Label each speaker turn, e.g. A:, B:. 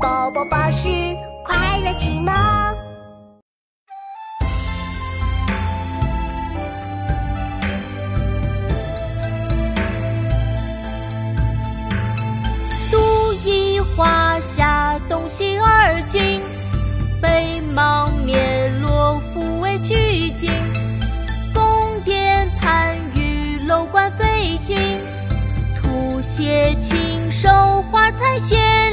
A: 宝宝巴士快乐启蒙。
B: 独倚华夏，东西二晋，北邙灭落，复为巨晋。宫殿盘宇，楼观飞禽，吐写禽兽，花彩仙。